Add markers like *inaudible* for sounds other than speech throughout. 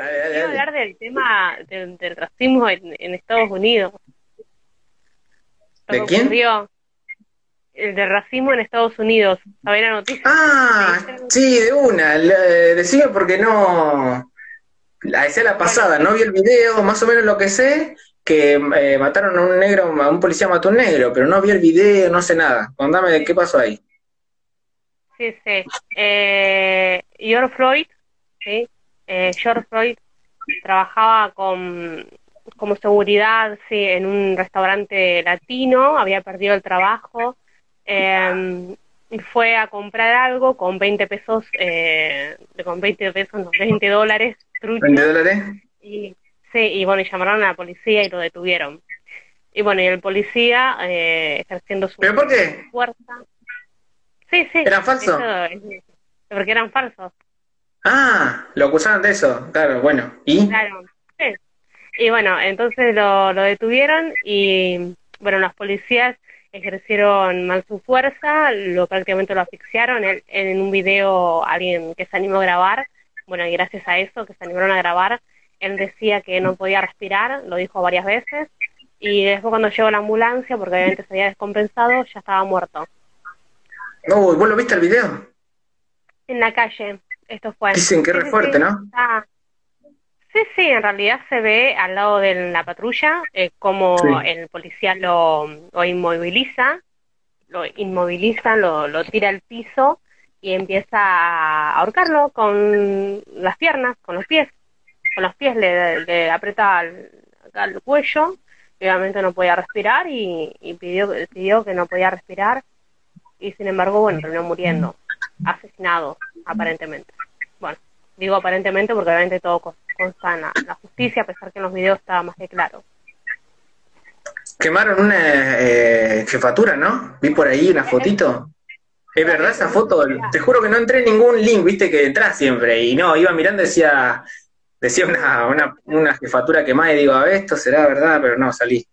Quiero hablar del tema del, racismo en, Estados Unidos. ¿De quién? El del racismo en Estados Unidos. ¿Sabés la noticia? Ah, sí, de una. decime porque no. La escena pasada, no vi el video, más o menos lo que sé, que eh, mataron a un negro, a un policía mató a un negro, pero no vi el video, no sé nada. Contame de qué pasó ahí. Sí, sí. Eh, George Floyd, ¿sí? Eh, George Floyd trabajaba con, como seguridad sí, en un restaurante latino, había perdido el trabajo eh, y fue a comprar algo con 20 pesos, eh, con 20 pesos, no, 20 dólares, ¿20 dólares? Y, sí, y bueno, y llamaron a la policía y lo detuvieron. Y bueno, y el policía eh, ejerciendo su ¿Pero por qué? fuerza. Sí, sí. ¿Eran falsos? Porque eran falsos. Ah, lo acusaron de eso, claro, bueno. ¿Y? Claro, sí. Y bueno, entonces lo, lo detuvieron y, bueno, los policías ejercieron mal su fuerza, lo prácticamente lo asfixiaron. En, en un video alguien que se animó a grabar, bueno, y gracias a eso que se animaron a grabar, él decía que no podía respirar, lo dijo varias veces, y después cuando llegó la ambulancia, porque obviamente se había descompensado, ya estaba muerto. No, ¿vos lo viste el video? En la calle, esto fue. Dicen que es fuerte, ¿no? Sí, sí, en realidad se ve al lado de la patrulla eh, como el policía lo, inmoviliza, lo inmoviliza, lo, lo tira al piso y empieza a ahorcarlo con las piernas, con los pies. Con los pies le, le aprieta el, cuello, obviamente no podía respirar y, y pidió, pidió que no podía respirar y sin embargo, bueno, terminó muriendo, asesinado aparentemente. Digo aparentemente porque obviamente todo consta en la, justicia, a pesar que en los videos estaba más que claro. Quemaron una eh, jefatura, ¿no? Vi por ahí una fotito. Es verdad esa foto, te juro que no entré en ningún link, viste que entras siempre, y no, iba mirando decía, decía una, una, una jefatura quemada y digo, a ver, esto será verdad, pero no, salí.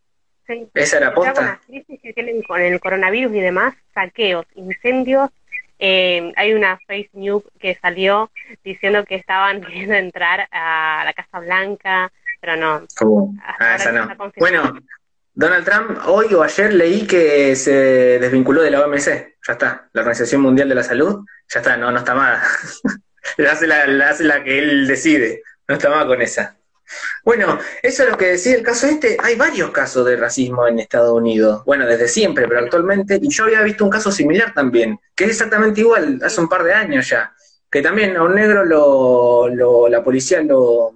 Esa era posta. Con las crisis que tienen con el coronavirus y demás, saqueos, incendios, eh, hay una face news que salió diciendo que estaban *laughs* queriendo entrar a la Casa Blanca, pero no. Ah, esa no. Bueno, Donald Trump hoy o ayer leí que se desvinculó de la OMS, ya está, la Organización Mundial de la Salud, ya está, no, no está mal. *laughs* le, hace la, hace la que él decide, no está mal con esa. Bueno, eso es lo que decía el caso este. Hay varios casos de racismo en Estados Unidos. Bueno, desde siempre, pero actualmente. Y yo había visto un caso similar también, que es exactamente igual, hace un par de años ya. Que también a un negro lo, la policía lo,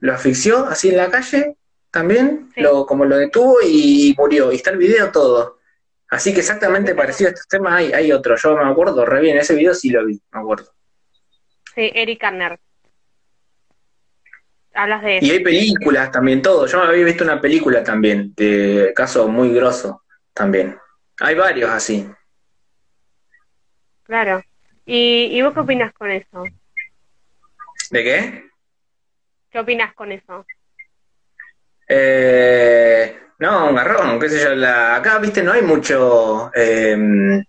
lo asfixió así en la calle, también, lo, como lo detuvo y murió. Y está el video todo. Así que exactamente parecido a estos temas hay, hay otro. Yo me acuerdo re bien, ese video sí lo vi, me acuerdo. Sí, Eric Y hay películas también, todo. Yo había visto una película también, de caso muy grosso también. Hay varios así. Claro. ¿Y, ¿Y vos qué opinas con eso? ¿De qué? ¿Qué opinas con eso? Eh, no, un garrón, qué sé yo. La, acá, viste, no hay mucho. Em,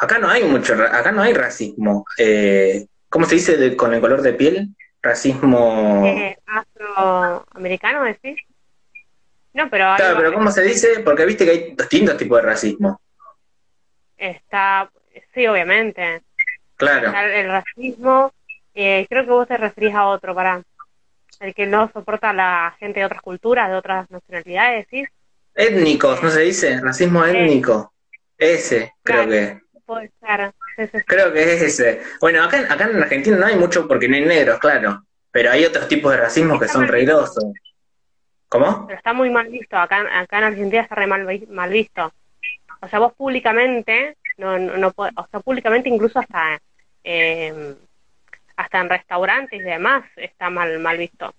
acá no hay mucho. Acá no hay racismo. Eh, ¿Cómo se dice con el color de piel? Racismo... Eh, ¿Afroamericano decís? No, pero... Claro, pero ¿cómo se dice? Porque viste que hay distintos tipos de racismo. Está, sí, obviamente. Claro. el racismo, eh, creo que vos te referís a otro, para el que no soporta a la gente de otras culturas, de otras nacionalidades, ¿sí? Étnicos, ¿no se dice? Racismo étnico. Ese, creo que. Puede ser. Creo que es ese. Bueno, acá, acá en Argentina no hay mucho porque no hay negros, claro. Pero hay otros tipos de racismo que son reidosos. ¿Cómo? Pero está muy mal visto. Acá, acá en Argentina está re mal, mal visto. O sea, vos públicamente, no, no, no o sea, públicamente incluso hasta, eh, hasta en restaurantes y demás está mal, mal visto.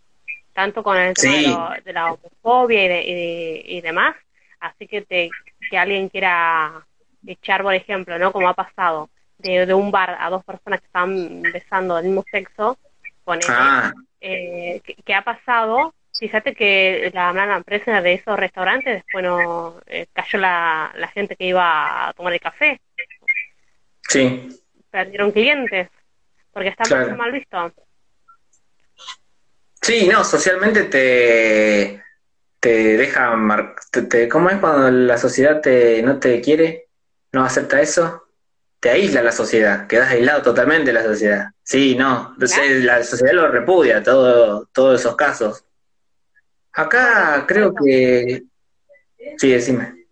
Tanto con el tema de, la homofobia y, y, demás. Así que te, que alguien quiera echar, por ejemplo, ¿no? Como ha pasado de, un bar a dos personas que están besando del mismo sexo, con ah. eh, que, ha pasado, fíjate que la, la empresa de esos restaurantes después no eh, cayó la, la gente que iba a tomar el café. Sí. Perdieron clientes, porque está muy mal visto. Sí, no, socialmente te, te deja mar ¿Cómo es cuando la sociedad te, no te quiere? ¿No acepta eso? Te aísla la sociedad, quedas aislado totalmente de la sociedad. Sí, no, la sociedad lo repudia, todo, todos esos casos. Acá creo que... Sí, decime.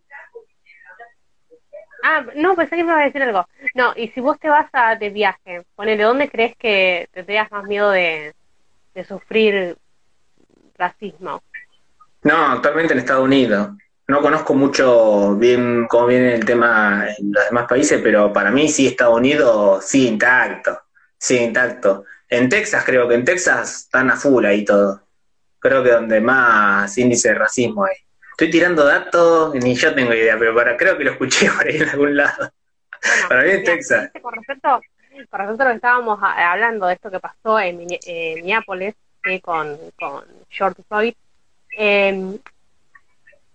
Ah, no, pensé que me iba a decir algo. No, y si vos te vas a, de viaje, ponele, ¿dónde crees que tendrías más miedo de, de sufrir racismo? No, actualmente en Estados Unidos. No conozco mucho bien cómo viene el tema en los demás países, pero para mí sí Estados Unidos sí intacto, sí intacto. En Texas creo que en Texas están a full ahí todo. Creo que donde más índice de racismo hay. Estoy tirando datos, ni yo tengo idea, pero para creo que lo escuché *laughs* por ahí en algún lado. para mí en Texas. Con respecto, con respecto a lo que estábamos hablando de esto que pasó en, Minneapolis con, con George Floyd, eh,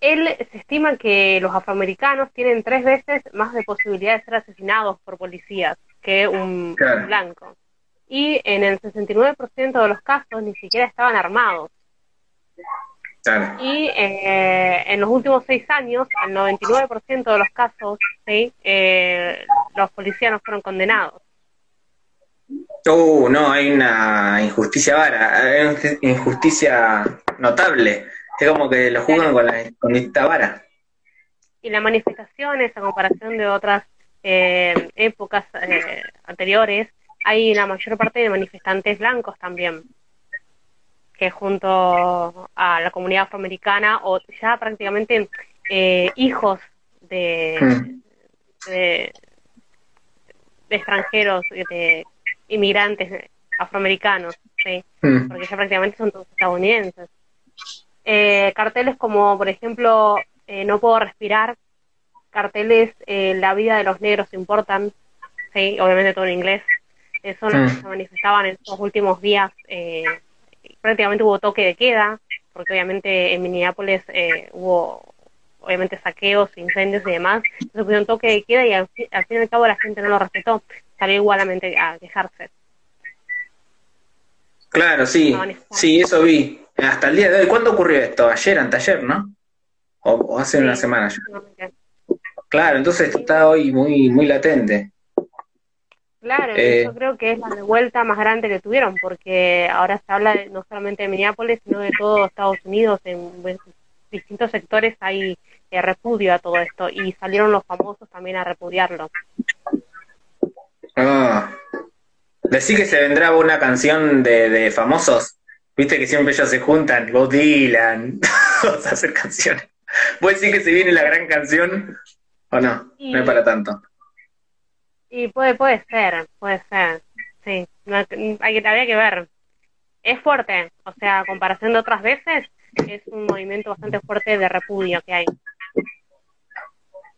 él se estima que los afroamericanos tienen tres veces más de posibilidad de ser asesinados por policías que un blanco. Y en el 69% de los casos ni siquiera estaban armados. Y eh, en los últimos seis años, el 99% de los casos, ¿sí? Eh, los policías no fueron condenados. Uh, no, hay una injusticia vara, hay una injusticia notable. Es como que lo juzgan con, la, con esta vara. Y las manifestaciones, a comparación de otras eh, épocas anteriores, hay la mayor parte de manifestantes blancos también que junto a la comunidad afroamericana o ya prácticamente eh, hijos de, hmm. de, extranjeros, de inmigrantes afroamericanos, ¿sí? Hmm. porque ya prácticamente son todos estadounidenses. Eh, carteles como, por ejemplo, eh, No puedo respirar, carteles La vida de los negros importan, ¿sí? obviamente todo en inglés, son los que se manifestaban en estos últimos días eh, prácticamente hubo toque de queda, porque obviamente en Minneapolis eh, hubo obviamente saqueos, incendios y demás, se pusieron toque de queda y al, fin y al cabo la gente no lo respetó, salió igualmente a quejarse. Claro, sí, sí, eso vi. Hasta el día de hoy, ¿cuándo ocurrió esto? Ayer, anteayer, ¿no? O, hace una semana ya. Claro, entonces esto está hoy muy, muy latente. Claro, eh, yo creo que es la revuelta más grande que tuvieron, porque ahora se habla no solamente de Minneapolis, sino de todo Estados Unidos, en distintos sectores hay eh, repudio a todo esto, y salieron los famosos también a repudiarlo. Ah, decí que se vendrá una canción de, famosos, viste que siempre ellos se juntan, Bob Dylan, *laughs* a hacer canciones. ¿Puedes decir que se viene la gran canción o no? No es para tanto. Y puede, puede ser, puede ser, sí, hay que, habría que ver. Es fuerte, o sea, a comparación de otras veces, es un movimiento bastante fuerte de repudio que hay.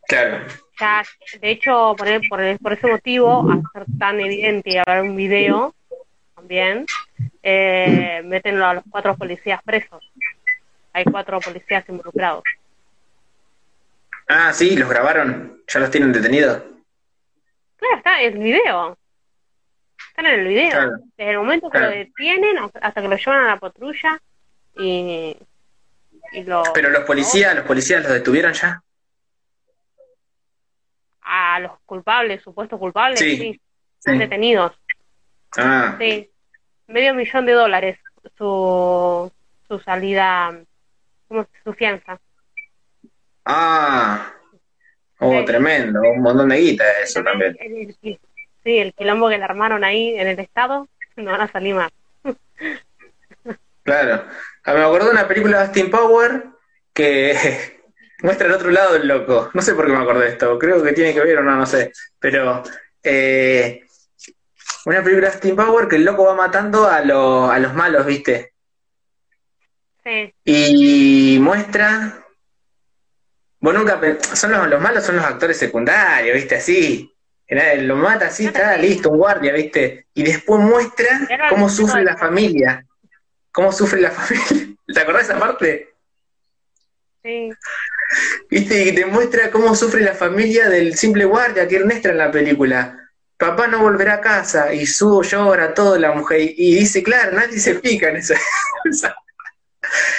Claro. Ya, de hecho, por, por, por ese motivo, ser tan evidente y haber un video también, eh, meten a los cuatro policías presos. Hay cuatro policías involucrados. Ah, sí, los grabaron, ya los tienen detenidos. Claro, está el video. Están en el video. Desde el momento que lo detienen hasta que lo llevan a la patrulla y, lo... Pero los policías, los policías los detuvieron ya. A los culpables, supuestos culpables, sí. Están detenidos. Ah. Sí. Medio millón de dólares su, su salida, como su fianza. Ah, Oh, tremendo, un montón de guita eso también. sí, el quilombo que le armaron ahí en el estado, *laughs* no van a salir más. claro. Ah, me acuerdo de una película de Austin Power que *laughs* muestra el otro lado del loco. No sé por qué me acordé de esto, creo que tiene que ver o no, no sé. Pero eh, una película de Austin Power que el loco va matando a, a los malos, ¿viste? Sí. Y muestra Vos nunca son los, malos son los actores secundarios, ¿viste? Así. Lo mata así, está listo, un guardia, ¿viste? Y después muestra cómo sufre la familia. Cómo sufre la *laughs* familia. ¿Te acordás de esa parte? Sí. *laughs* ¿Viste? Y te muestra cómo sufre la familia del simple guardia, que Ernestra en la película. Papá no volverá a casa, y su llora todo la mujer, y dice, claro, nadie se pica en *laughs* esa,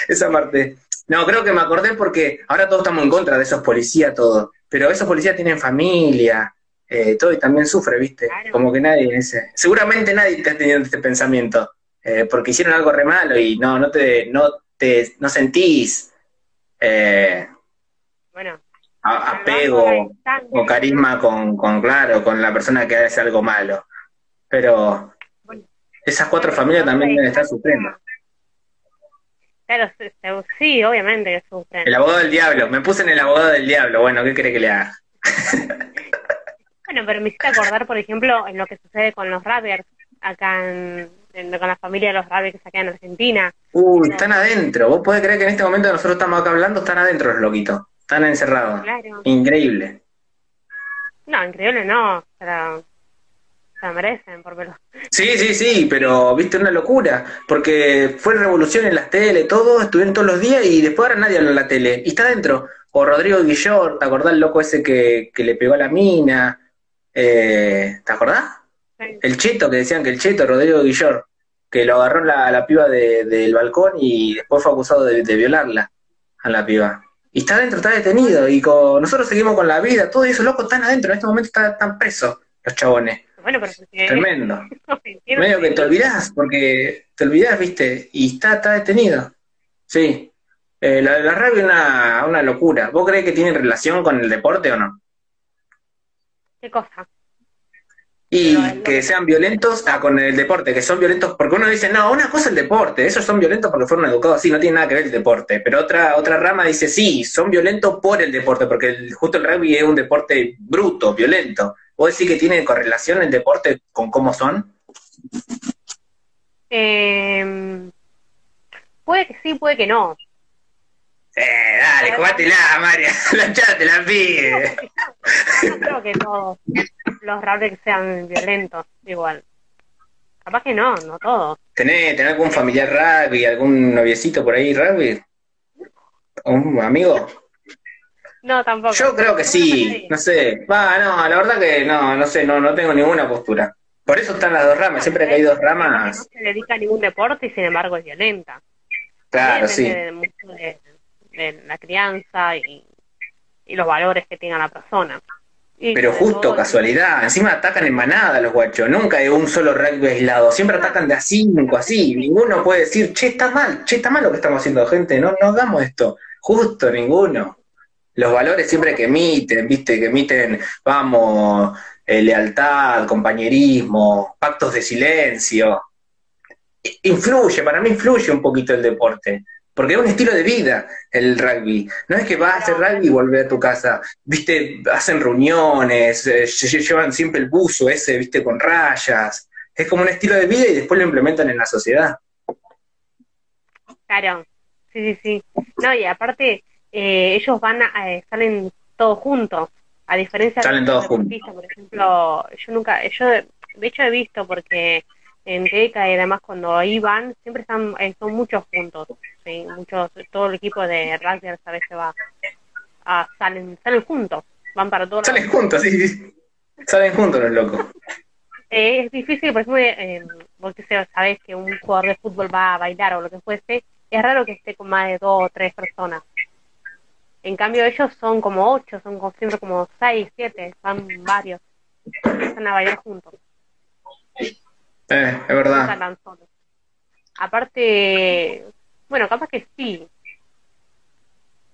esa, parte. No, creo que me acordé porque ahora todos estamos en contra de esos policías, todos, pero esos policías tienen familia, eh, todo y también sufre, ¿viste? Como que nadie, ese, seguramente nadie te ha tenido este pensamiento, eh, porque hicieron algo re malo y no, no te, no te, no sentís, eh, bueno, apego o carisma con, con, claro, con la persona que hace algo malo. Pero esas cuatro familias también deben estar sufriendo. Claro, sí, obviamente que sufren. El abogado del diablo, me puse en el abogado del diablo, bueno, ¿qué cree que le haga? *laughs* bueno, pero me hiciste acordar, por ejemplo, en lo que sucede con los rappers acá en, con la familia de los rappers que saquean en Argentina. Uy, están adentro. ¿Vos podés creer que en este momento nosotros estamos acá hablando, están adentro los loquitos? Están encerrados. Increíble. No, increíble no, pero se merecen por verlo. Sí, sí, sí, pero viste una locura, porque fue revolución en las tele, todo, estuvieron todos los días y después ahora nadie habla en la tele. Y está adentro. O Rodrigo Guillor, ¿te acordás el loco ese que, que le pegó a la mina? Eh, ¿Te acordás? El cheto, que decían que el cheto, Rodrigo Guillor, que lo agarró la, la piba del balcón y después fue acusado de, de violarla a la piba. Y está adentro, está detenido. Y con, nosotros seguimos con la vida. Todos esos locos están adentro. En este momento están, presos los chabones. Bueno, pero Tremendo. *laughs* Medio que te olvidás, porque te olvidás, viste, y está, está detenido. Sí. Eh, la, la rabia es una, una locura. ¿Vos crees que tiene relación con el deporte o no? ¿Qué cosa? Y que sean violentos ah, con el deporte, que son violentos, porque uno dice, no, una cosa es el deporte, esos son violentos porque fueron educados así, no tiene nada que ver el deporte, pero otra, otra rama dice, sí, son violentos por el deporte, porque justo el rugby es un deporte bruto, violento. ¿Vos decís que tiene correlación el deporte con cómo son? Eh, puede que sí, puede que no. Eh, dale, jugátela, María, lanchate *laughs* la pide. No, creo que todos los rappers sean violentos, igual. Capaz que no, no todos. ¿Tenés, ¿Tenés algún familiar rugby, algún noviecito por ahí rugby? ¿Un amigo? No, tampoco. Yo creo que sí, no sé. Va, no, la verdad que no, no sé, no, no tengo ninguna postura. Por eso están las dos ramas, siempre que hay dos ramas. No se dedica a ningún deporte y sin embargo es violenta. Claro, sí de la crianza y, los valores que tenga la persona. Pero justo, casualidad, encima atacan en manada los guachos, nunca hay un solo rugby aislado, siempre atacan de a cinco, así, ninguno puede decir, che, está mal, che, está mal lo que estamos haciendo, gente, no, no hagamos esto, justo ninguno. Los valores siempre que emiten, viste, que emiten, vamos, eh, lealtad, compañerismo, pactos de silencio. Influye, para mí influye un poquito el deporte. Porque es un estilo de vida el rugby. No es que vas a hacer rugby y volver a tu casa. Viste, hacen reuniones, eh, llevan siempre el buzo ese, viste, con rayas. Es como un estilo de vida y después lo implementan en la sociedad. Claro, sí, sí, sí. No, y aparte, eh, ellos van a, eh, salen todos juntos. A diferencia salen de todos juntos. por ejemplo, yo nunca, yo de hecho he visto porque en DECA y además cuando iban, siempre están, son muchos juntos muchos, todo el equipo de rugby a veces va, a, salen, salen juntos, van para todos Salen juntos, sí, salen juntos los locos. Eh, es difícil, por ejemplo, eh, porque sabes que un jugador de fútbol va a bailar o lo que fuese, es raro que esté con más de dos o tres personas. En cambio ellos son como ocho, son como, siempre como seis, siete, van varios, están a bailar juntos. Eh, es verdad. Aparte, bueno, capaz que sí.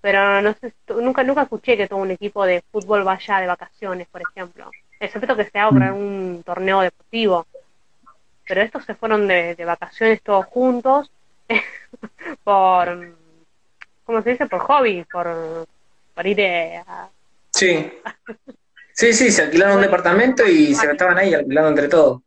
Pero no sé, nunca nunca escuché que todo un equipo de fútbol vaya de vacaciones, por ejemplo. Excepto que se haga mm. un torneo deportivo. Pero estos se fueron de, vacaciones todos juntos *laughs* por, ¿cómo se dice? Por hobby, por, por ir a... Sí. Sí, sí, se alquilaron un departamento y se estaban ahí alquilando entre todos.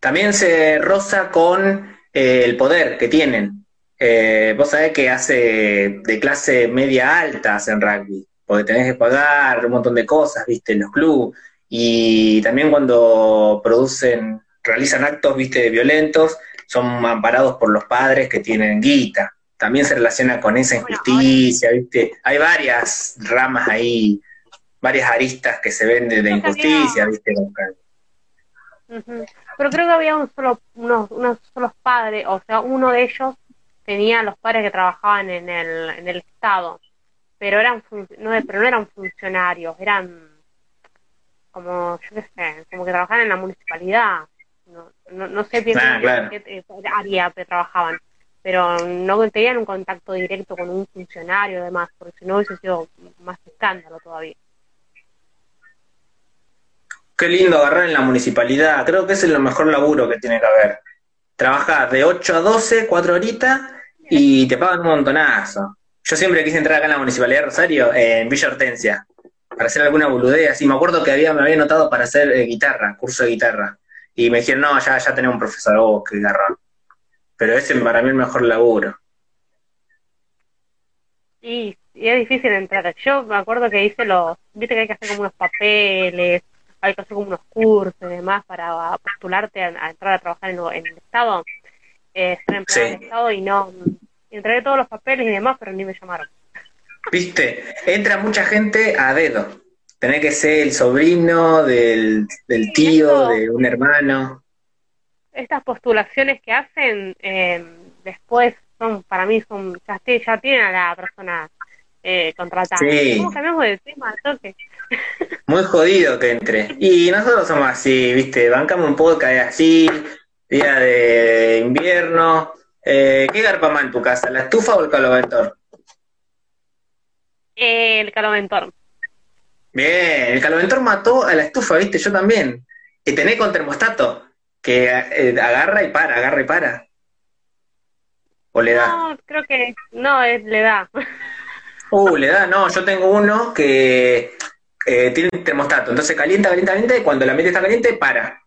También se roza con eh, el poder que tienen. Eh, vos sabés que hace de clase media alta en rugby, porque tenés que pagar un montón de cosas, viste, en los clubes, y también cuando producen, realizan actos, viste, violentos, son amparados por los padres que tienen guita. También se relaciona con esa injusticia, viste. Hay varias ramas ahí varias aristas que se ven de, injusticia, ¿viste? Pero creo que había un solo, unos, unos solos padres, o sea, uno de ellos tenía los padres que trabajaban en el, en el Estado, pero eran no, pero no eran funcionarios, eran como, yo qué sé, como que trabajaban en la municipalidad. No, no, no sé bien ah, qué, área que trabajaban, pero no tenían un contacto directo con un funcionario, además, porque si no hubiese sido más escándalo todavía. Qué lindo agarrar en la municipalidad. Creo que ese es el mejor laburo que tiene que haber. Trabajar de 8 a 12, 4 horitas, y te pagan un montonazo. Yo siempre quise entrar acá en la Municipalidad de Rosario, en Villa Hortensia, para hacer alguna boludea. así. Me acuerdo que había, me había notado para hacer eh, guitarra, curso de guitarra. Y me dijeron, no, ya, ya tenemos un profesor, vos, que garrón. Pero ese para mí es el mejor laburo. Y, y es difícil entrar. Yo me acuerdo que hice los, viste que hay que hacer como unos papeles, hay que hacer como unos cursos y demás para postularte a, entrar a trabajar en, en el Estado eh, en el Estado y no. Entregué todos los papeles y demás, pero ni me llamaron. Viste, entra mucha gente a dedo. Tenés que ser el sobrino del, del tío, de un hermano. Estas postulaciones que hacen eh, después son, para mí, son ya, ya tienen a la persona eh, contratada. Sí. ¿Cómo cambiamos de tema? Muy jodido que entre. Y nosotros somos así, viste, bancamos un podcast así, día de invierno. Eh, ¿Qué garpa más en tu casa, la estufa o el caloventor? El caloventor. Bien, el caloventor mató a la estufa, viste, yo también. Y tenés con termostato, que eh, agarra y para, agarra y para. ¿O le da? No, creo que no, es, le da. *laughs* Uh, le da, no, yo tengo uno que eh, tiene termostato, entonces calienta, calienta, calienta, y cuando la mente está caliente, para.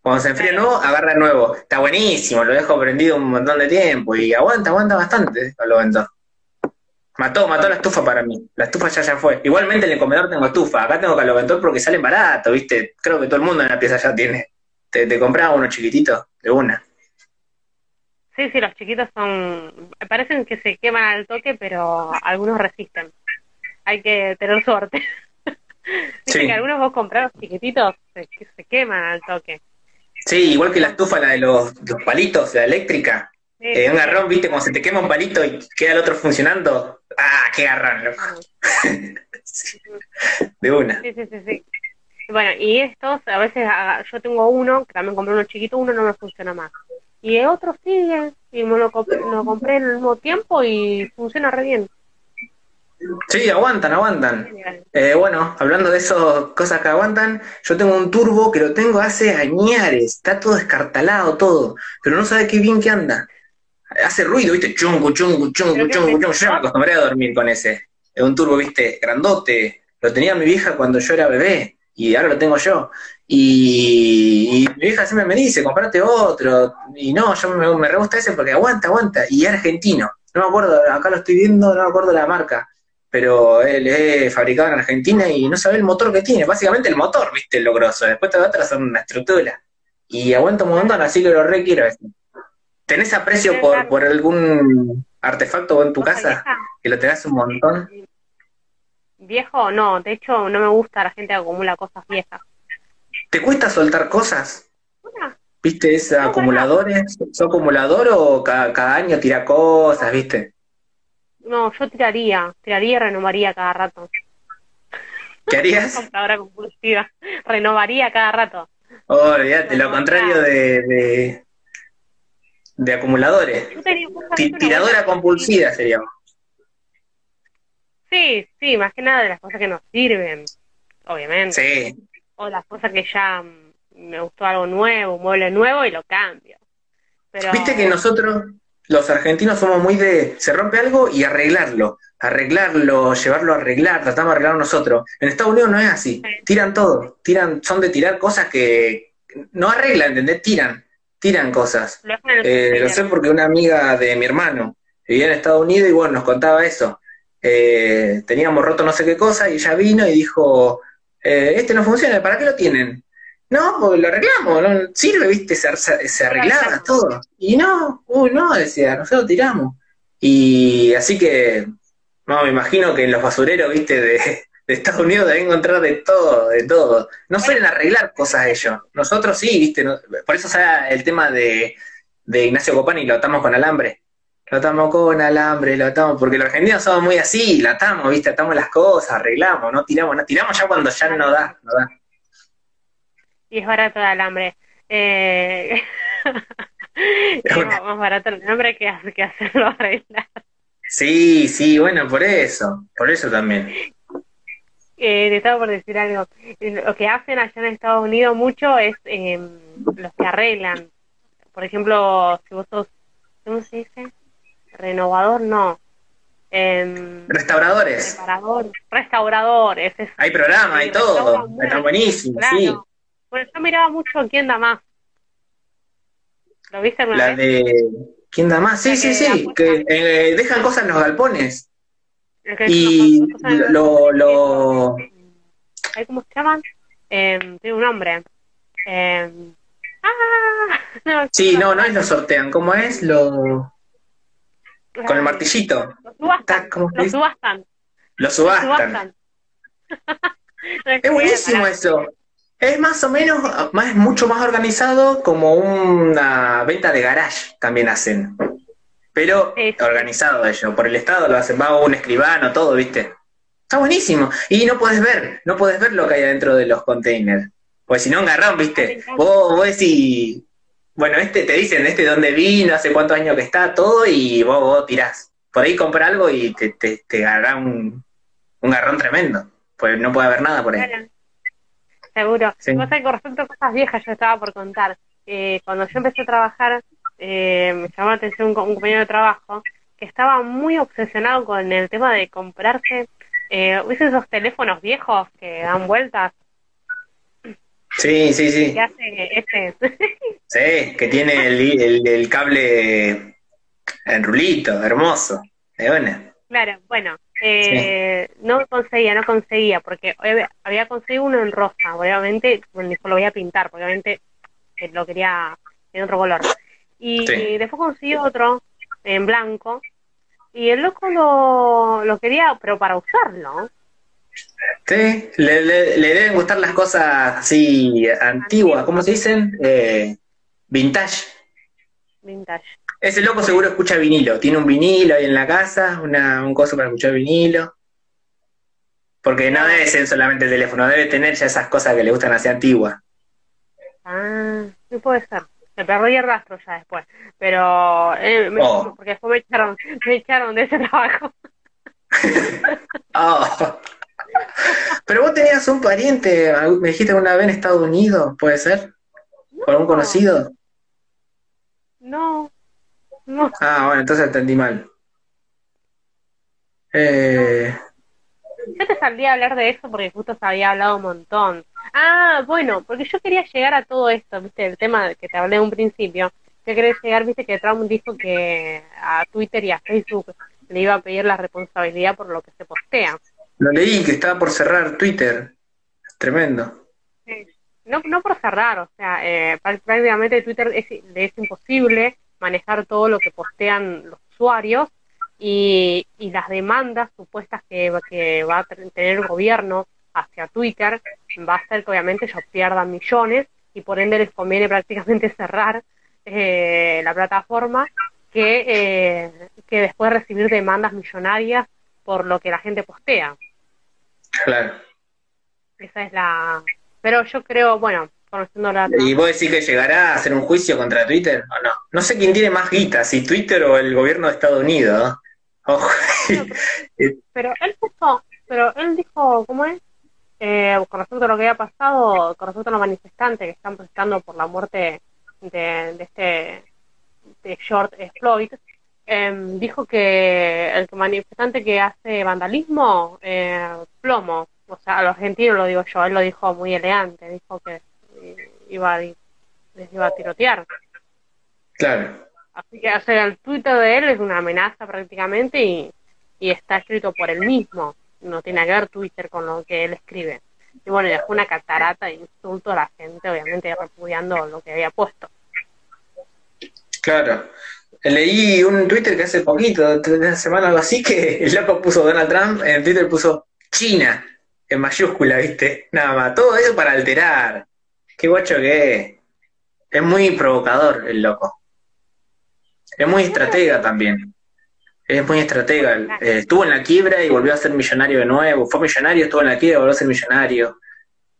Cuando se enfría nuevo, agarra nuevo. Está buenísimo, lo dejo prendido un montón de tiempo y aguanta, aguanta bastante lo Mató, mató la estufa para mí. La estufa ya ya fue. Igualmente en el comedor tengo estufa. Acá tengo caloventor porque salen barato, ¿viste? Creo que todo el mundo en la pieza ya tiene. Te, te compraba uno chiquitito, de una. Sí, sí, los chiquitos son. Parecen que se queman al toque, pero algunos resisten. Hay que tener suerte. *laughs* Dice que algunos vos comprados chiquititos se, se queman al toque. Sí, igual que la estufa, la de los, palitos, la eléctrica. Eh, un garrón, viste, cuando se te quema un palito y queda el otro funcionando. ¡Ah, qué garrón, loco! *laughs* de una. Sí, sí, sí, sí. Bueno, y estos, a veces ah, yo tengo uno, que también compré uno chiquito, uno no me funciona más. Y otro sigue, y me lo, lo compré en el mismo tiempo y funciona re bien. Sí, aguantan, aguantan. Eh, bueno, hablando de esas cosas que aguantan, yo tengo un turbo que lo tengo hace añares, está todo escartalado todo, pero no sabe qué bien que anda. Hace ruido, viste, chungu, chungu, chungu, chungu, chungu. Yo me acostumbré a dormir con ese. Es un turbo, viste, grandote. Lo tenía mi vieja cuando yo era bebé y ahora lo tengo yo. Y, mi vieja siempre me dice, comprate otro. Y no, yo me, me re gusta ese porque aguanta, aguanta. Y es argentino. No me acuerdo, acá lo estoy viendo, no me acuerdo la marca pero él es fabricado en Argentina y no sabe el motor que tiene, básicamente el motor, viste, lo grosso, después te va a son una estructura. Y aguanta un montón, así que lo requiero. ¿Tenés aprecio por, por algún artefacto en tu casa? Que lo tenés un montón. Viejo, no, de hecho no me gusta la gente que acumula cosas viejas. ¿Te cuesta soltar cosas? ¿Viste? ¿Es acumuladores? ¿Sos acumulador o cada, cada año tira cosas, viste? No, yo tiraría, tiraría y renovaría cada rato. ¿Qué harías? *laughs* Compradora compulsiva. Renovaría cada rato. Oh, olvídate, lo contrario de, de, acumuladores. Tiradora compulsiva seríamos. Sí, sí, más que nada de las cosas que nos sirven, obviamente. Sí. O las cosas que ya mm, me gustó algo nuevo, un mueble nuevo y lo cambio. Pero... Viste que nosotros los argentinos somos muy de, se rompe algo y arreglarlo, arreglarlo, llevarlo a arreglar, tratamos de arreglarlo nosotros. En Estados Unidos no es así, tiran todo, tiran, son de tirar cosas que no arreglan, ¿entendés? Tiran, tiran cosas. Eh, lo sé porque una amiga de mi hermano vivía en Estados Unidos y bueno, nos contaba eso. Eh, teníamos roto no sé qué cosa y ella vino y dijo, eh, este no funciona, ¿para qué lo tienen? No, pues lo arreglamos, no sirve, viste, se, se, arreglaba todo. Y no, uy, no, decía, nosotros tiramos. Y así que, no, me imagino que en los basureros, viste, de, de Estados Unidos deben encontrar de todo, de todo. No suelen arreglar cosas ellos. Nosotros sí, viste. por eso sale el tema de, de Ignacio Copani, lo atamos con alambre. Lo atamos con alambre, lo atamos, porque los argentinos somos muy así, lo atamos, viste, atamos las cosas, arreglamos, no tiramos, no tiramos ya cuando ya no da, no da. Y es barato el alambre. Eh... *laughs* es más barato el alambre que, que hacerlo *laughs* arreglar. Sí, sí, bueno, por eso, por eso también. Eh, te estaba por decir algo. Lo que hacen allá en Estados Unidos mucho es eh, los que arreglan. Por ejemplo, si vos sos, ¿cómo se dice? Renovador, no. Eh, Restauradores. Restauradores. hay programa, hay todo. Están buenísimos, sí. Bueno, yo miraba mucho quién da más. ¿Lo viste alguna La de ¿Quién da más? Sí, sí, sí, que eh, dejan cosas en los galpones. Y lo, lo... ¿Cómo se llaman? Eh, tiene un nombre. Eh, ah, *laughs* sí, no, no es lo sortean. ¿Cómo es? Lo... Con el martillito. Lo subastan. Lo subastan. Lo subastan. *laughs* es buenísimo eso. Es más o menos, más, mucho más organizado como una venta de garage también hacen. Pero organizado ellos, por el Estado lo hacen, va un escribano, todo, ¿viste? Está buenísimo. Y no puedes ver, no puedes ver lo que hay adentro de los containers. Pues si no, agarrón, ¿viste? Vos, vos decís, bueno, este te dicen, este dónde vino, hace cuántos años que está, todo, y vos, vos tirás. Por ahí compra algo y te, te, te un, un garrón tremendo. Pues no puede haber nada por ahí. Seguro. Sí. Cosa con respecto a cosas viejas, yo estaba por contar. Eh, cuando yo empecé a trabajar, eh, me llamó la atención un, compañero de trabajo que estaba muy obsesionado con el tema de comprarse, eh, esos teléfonos viejos que dan vueltas? Sí, sí, sí. ¿Qué hace ese? *laughs* sí, que tiene el, el, cable en rulito, hermoso. Claro, bueno, eh, no conseguía, no conseguía, porque había conseguido uno en rosa, obviamente, bueno, lo voy a pintar, obviamente lo quería en otro color. Y después conseguí otro en blanco, y el loco lo, lo quería, pero para usarlo. Sí, le, le, deben gustar las cosas así antiguas, ¿cómo se dicen? Eh, vintage. Vintage. Ese loco seguro escucha vinilo. Tiene un vinilo ahí en la casa, una, un coso para escuchar vinilo. Porque no debe ser solamente el teléfono, debe tener ya esas cosas que le gustan así antiguas. Ah, no puede ser. Me perdí el rastro ya después. Pero, eh, oh. porque después me echaron, me echaron de ese trabajo. oh. Pero vos tenías un pariente, me dijiste una vez en Estados Unidos, ¿puede ser? ¿Con algún conocido? No, Ah, bueno, entonces entendí mal. Eh... Yo te saldría a hablar de eso porque justo se había hablado un montón. Ah, bueno, porque yo quería llegar a todo esto, viste, el tema que te hablé en un principio. Yo quería llegar, viste, que Trump dijo que a Twitter y a Facebook le iba a pedir la responsabilidad por lo que se postea. Lo leí, que estaba por cerrar Twitter. Tremendo. No, no por cerrar, o sea, eh, prácticamente Twitter es, es imposible manejar todo lo que postean los usuarios y, y las demandas supuestas que, que va a tener el gobierno hacia Twitter va a ser que obviamente ellos pierdan millones y por ende les conviene *laughs* prácticamente cerrar eh, la plataforma que, eh, que después recibir demandas millonarias por lo que la gente postea. Claro. Esa es la... Pero yo creo, bueno, ¿Y vos decís que llegará a hacer un juicio contra Twitter o no? No sé quién tiene más guita, si Twitter o el gobierno de Estados Unidos. Ojo. *laughs* pero él dijo, pero él dijo, ¿cómo es? Eh, con respecto a lo que había pasado, con respecto a los manifestantes que están protestando por la muerte de, este de George Floyd, em, dijo que el manifestante que hace vandalismo, eh, plomo, o sea, a los argentinos lo digo yo, él lo dijo muy elegante, dijo que iba a, les iba a tirotear. Claro. Así que o el Twitter de él es una amenaza prácticamente y, y está escrito por él mismo. No tiene que ver Twitter con lo que él escribe. Y bueno, dejó una catarata de insulto a la gente, obviamente repudiando lo que había puesto. Claro. Leí un Twitter que hace poquito, de una semana o algo así, que el loco puso Donald Trump, en Twitter puso China. en mayúscula, ¿viste? Nada más. Todo eso para alterar. Qué guacho que es. Es muy provocador el loco. Es muy estratega también. Es muy estratega. Eh, estuvo en la quiebra y volvió a ser millonario de nuevo. Fue millonario, estuvo en la quiebra y volvió a ser millonario.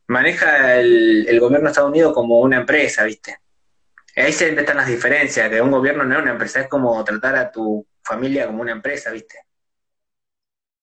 Maneja el, el gobierno de Estados Unidos como una empresa, ¿viste? Ahí se están las diferencias, que un gobierno no es una empresa, es como tratar a tu familia como una empresa, ¿viste?